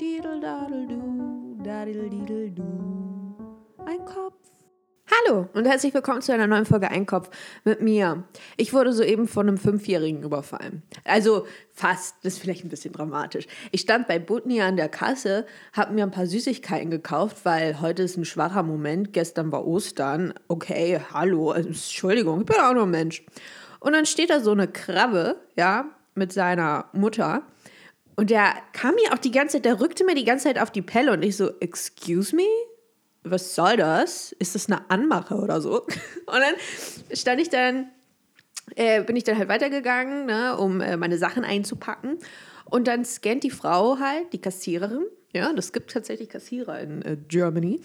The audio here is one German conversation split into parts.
Didel, dadel, du, dadel, didel, du. Ein Kopf. Hallo und herzlich willkommen zu einer neuen Folge Einkopf mit mir. Ich wurde soeben von einem Fünfjährigen überfallen. Also fast, das ist vielleicht ein bisschen dramatisch. Ich stand bei Butni an der Kasse, habe mir ein paar Süßigkeiten gekauft, weil heute ist ein schwacher Moment. Gestern war Ostern. Okay, hallo, also, Entschuldigung, ich bin auch nur ein Mensch. Und dann steht da so eine Krabbe, ja, mit seiner Mutter. Und der kam mir auch die ganze Zeit, der rückte mir die ganze Zeit auf die Pelle und ich so, excuse me? Was soll das? Ist das eine Anmache oder so? Und dann stand ich dann, äh, bin ich dann halt weitergegangen, ne, um äh, meine Sachen einzupacken. Und dann scannt die Frau halt, die Kassiererin, ja, das gibt tatsächlich Kassierer in äh, Germany,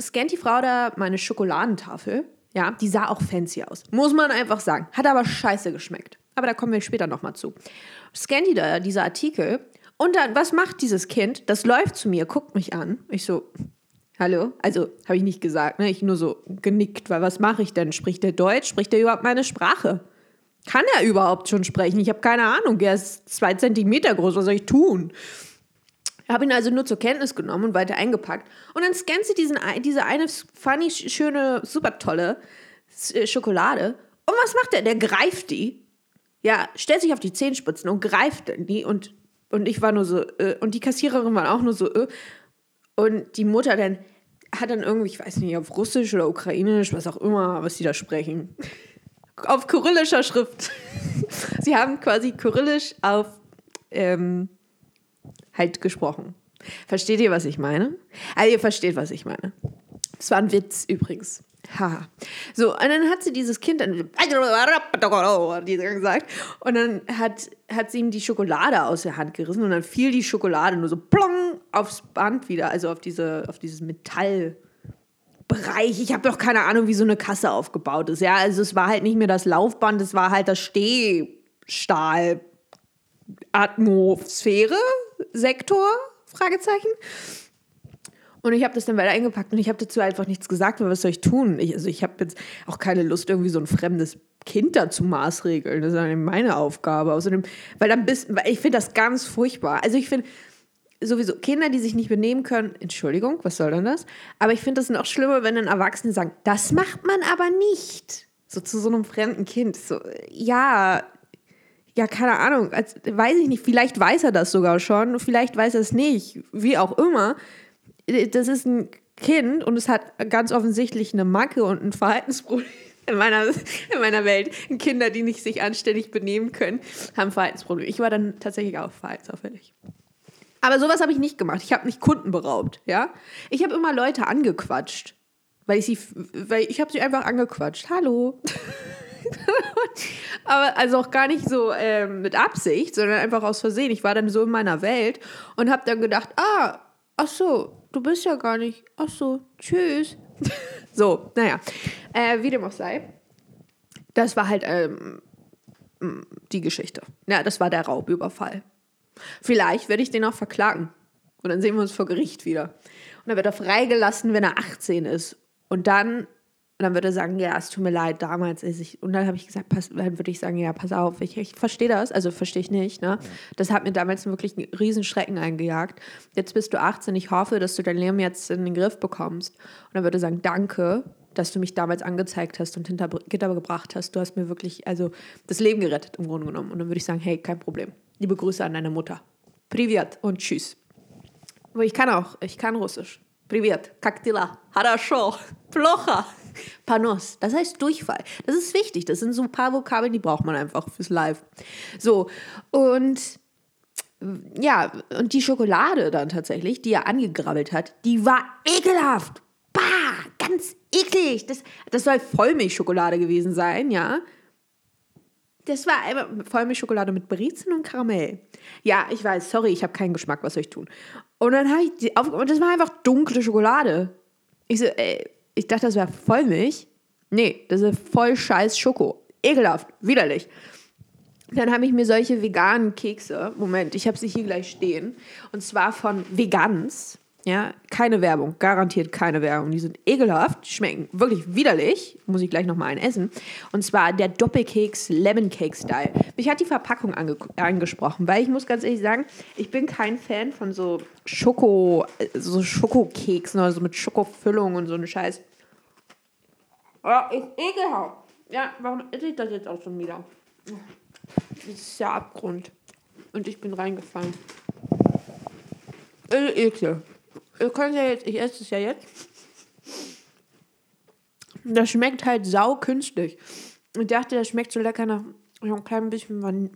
scannt die Frau da meine Schokoladentafel. Ja, die sah auch fancy aus. Muss man einfach sagen. Hat aber scheiße geschmeckt. Aber da kommen wir später nochmal zu. Scannt die da, dieser Artikel. Und dann, was macht dieses Kind? Das läuft zu mir, guckt mich an. Ich so, hallo? Also, habe ich nicht gesagt, ne? Ich nur so genickt, weil was mache ich denn? Spricht der Deutsch? Spricht der überhaupt meine Sprache? Kann er überhaupt schon sprechen? Ich habe keine Ahnung. Er ist zwei Zentimeter groß. Was soll ich tun? Habe ihn also nur zur Kenntnis genommen und weiter eingepackt. Und dann scannt sie diesen, diese eine funny, schöne, super tolle Schokolade. Und was macht er? Der greift die. Ja, stellt sich auf die Zehenspitzen und greift die. Und, und ich war nur so, äh, und die Kassiererin war auch nur so, äh. Und die Mutter dann hat dann irgendwie, ich weiß nicht, auf Russisch oder Ukrainisch, was auch immer, was sie da sprechen. auf kyrillischer Schrift. sie haben quasi kyrillisch auf ähm, halt gesprochen. Versteht ihr, was ich meine? Also ihr versteht, was ich meine. Das war ein Witz übrigens. Ha. So, und dann hat sie dieses Kind dann gesagt und dann hat, hat sie ihm die Schokolade aus der Hand gerissen und dann fiel die Schokolade nur so plong aufs Band wieder, also auf diese auf dieses Metallbereich. Ich habe doch keine Ahnung, wie so eine Kasse aufgebaut ist. Ja, also es war halt nicht mehr das Laufband, es war halt das Stehstahl Atmosphäre Sektor Fragezeichen. Und ich habe das dann weiter eingepackt und ich habe dazu einfach nichts gesagt, weil was soll ich tun? Ich, also ich habe jetzt auch keine Lust, irgendwie so ein fremdes Kind dazu maßregeln. Das ist dann meine Aufgabe. Außerdem, weil dann bist, weil ich finde das ganz furchtbar. Also ich finde sowieso Kinder, die sich nicht benehmen können, Entschuldigung, was soll denn das? Aber ich finde das noch schlimmer, wenn dann Erwachsene sagen, das macht man aber nicht. So zu so einem fremden Kind. So, ja, ja, keine Ahnung, als, weiß ich nicht, vielleicht weiß er das sogar schon, vielleicht weiß er es nicht, wie auch immer das ist ein Kind und es hat ganz offensichtlich eine Macke und ein Verhaltensproblem. In meiner, in meiner Welt. Kinder, die nicht sich anständig benehmen können, haben Verhaltensprobleme. Ich war dann tatsächlich auch verhaltensauffällig. Aber sowas habe ich nicht gemacht. Ich habe nicht Kunden beraubt, ja. Ich habe immer Leute angequatscht, weil ich sie, weil ich habe sie einfach angequatscht. Hallo. Aber also auch gar nicht so ähm, mit Absicht, sondern einfach aus Versehen. Ich war dann so in meiner Welt und habe dann gedacht, ah, ach so, du bist ja gar nicht. Ach so, tschüss. so, naja. Äh, wie dem auch sei. Das war halt ähm, die Geschichte. Ja, das war der Raubüberfall. Vielleicht werde ich den auch verklagen. Und dann sehen wir uns vor Gericht wieder. Und dann wird er freigelassen, wenn er 18 ist. Und dann und dann würde er sagen, ja, es tut mir leid, damals ist ich. Und dann habe ich gesagt, pass, dann würde ich sagen, ja, pass auf, ich, ich verstehe das, also verstehe ich nicht. Ne? Das hat mir damals wirklich einen riesen Schrecken eingejagt. Jetzt bist du 18, ich hoffe, dass du dein Leben jetzt in den Griff bekommst. Und dann würde er sagen, danke, dass du mich damals angezeigt hast und hinter Gitter gebracht hast. Du hast mir wirklich, also das Leben gerettet im Grunde genommen. Und dann würde ich sagen, hey, kein Problem. Liebe Grüße an deine Mutter. Privat und tschüss. Aber ich kann auch, ich kann Russisch. Privat, kaktila, harasho, plocha. Panos, das heißt Durchfall. Das ist wichtig. Das sind so ein paar Vokabeln, die braucht man einfach fürs Live. So, und ja, und die Schokolade dann tatsächlich, die er angegrabbelt hat, die war ekelhaft. Bah, ganz eklig. Das, das soll Vollmilchschokolade gewesen sein, ja. Das war einfach Vollmilchschokolade mit Brezen und Karamell. Ja, ich weiß, sorry, ich habe keinen Geschmack, was soll ich tun? Und dann habe ich die auf, und das war einfach dunkle Schokolade. Ich so, ey, ich dachte, das wäre Vollmilch. Nee, das ist voll scheiß Schoko. Ekelhaft, widerlich. Dann habe ich mir solche veganen Kekse, Moment, ich habe sie hier gleich stehen, und zwar von Vegans. Ja, keine Werbung, garantiert keine Werbung. Die sind ekelhaft, schmecken wirklich widerlich. Muss ich gleich nochmal einen essen. Und zwar der Doppelkeks Lemon Cake Style. Mich hat die Verpackung ange angesprochen, weil ich muss ganz ehrlich sagen, ich bin kein Fan von so Schoko, so Schokokeksen oder so mit Schokofüllung und so einen Scheiß. Ja, ist ekelhaft. Ja, warum esse ich das jetzt auch schon wieder? Das ist ja Abgrund. Und ich bin reingefallen. Äh, Ekel. Ihr könnt ja jetzt, ich esse es ja jetzt. Das schmeckt halt sau künstlich. Ich dachte, das schmeckt so lecker nach ein klein bisschen Van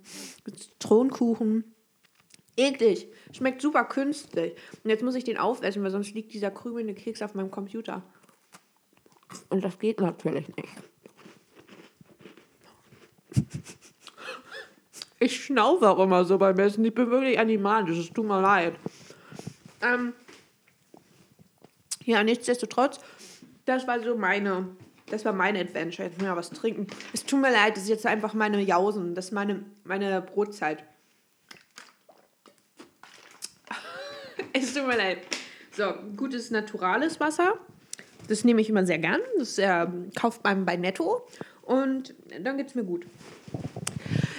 Zitronenkuchen. Eklig. Schmeckt super künstlich. Und jetzt muss ich den aufessen, weil sonst liegt dieser krümelnde Keks auf meinem Computer. Und das geht natürlich nicht. Ich schnaufe auch immer so beim Essen. Ich bin wirklich animalisch. Es tut mir leid. Ähm, ja, nichtsdestotrotz, das war so meine, das war meine Adventure. Jetzt muss ich was trinken. Es tut mir leid, das ist jetzt einfach meine Jausen. Das ist meine, meine Brotzeit. es tut mir leid. So, gutes naturales Wasser. Das nehme ich immer sehr gern. Das äh, kauft man bei Netto. Und dann geht es mir gut.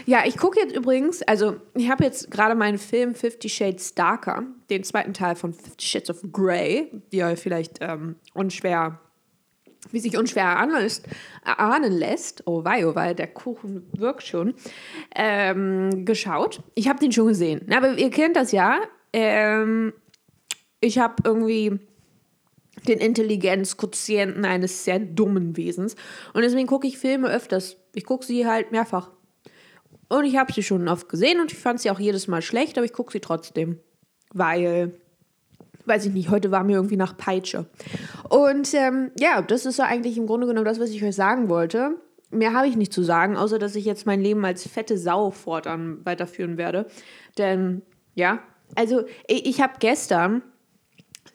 Ja, ich gucke jetzt übrigens, also ich habe jetzt gerade meinen Film Fifty Shades Darker, den zweiten Teil von Fifty Shades of Grey, wie er vielleicht ähm, unschwer, wie sich unschwer erahnen lässt, oh wei, oh wei, der Kuchen wirkt schon, ähm, geschaut. Ich habe den schon gesehen, aber ihr kennt das ja. Ähm, ich habe irgendwie den Intelligenzquotienten eines sehr dummen Wesens. Und deswegen gucke ich Filme öfters. Ich gucke sie halt mehrfach. Und ich habe sie schon oft gesehen und ich fand sie auch jedes Mal schlecht, aber ich gucke sie trotzdem. Weil, weiß ich nicht, heute war mir irgendwie nach Peitsche. Und ähm, ja, das ist so eigentlich im Grunde genommen das, was ich euch sagen wollte. Mehr habe ich nicht zu sagen, außer dass ich jetzt mein Leben als fette Sau fortan weiterführen werde. Denn, ja, also ich, ich habe gestern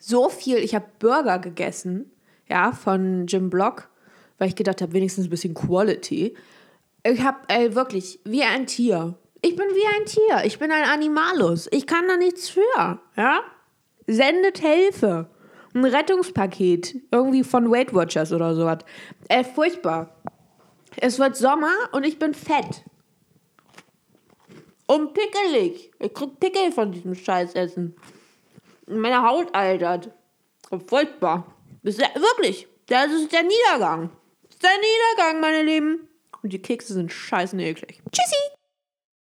so viel, ich habe Burger gegessen, ja, von Jim Block, weil ich gedacht habe, wenigstens ein bisschen Quality. Ich habe ey, wirklich wie ein Tier. Ich bin wie ein Tier. Ich bin ein Animalus. Ich kann da nichts für. Ja? Sendet Hilfe. Ein Rettungspaket. Irgendwie von Weight Watchers oder sowas. Äh, furchtbar. Es wird Sommer und ich bin fett. Und pickelig. Ich krieg Pickel von diesem Scheißessen. Meine Haut altert. Furchtbar. Wirklich. Das ist der Niedergang. Das ist der Niedergang, meine Lieben. Und die Kekse sind scheiße eklig. Tschüssi!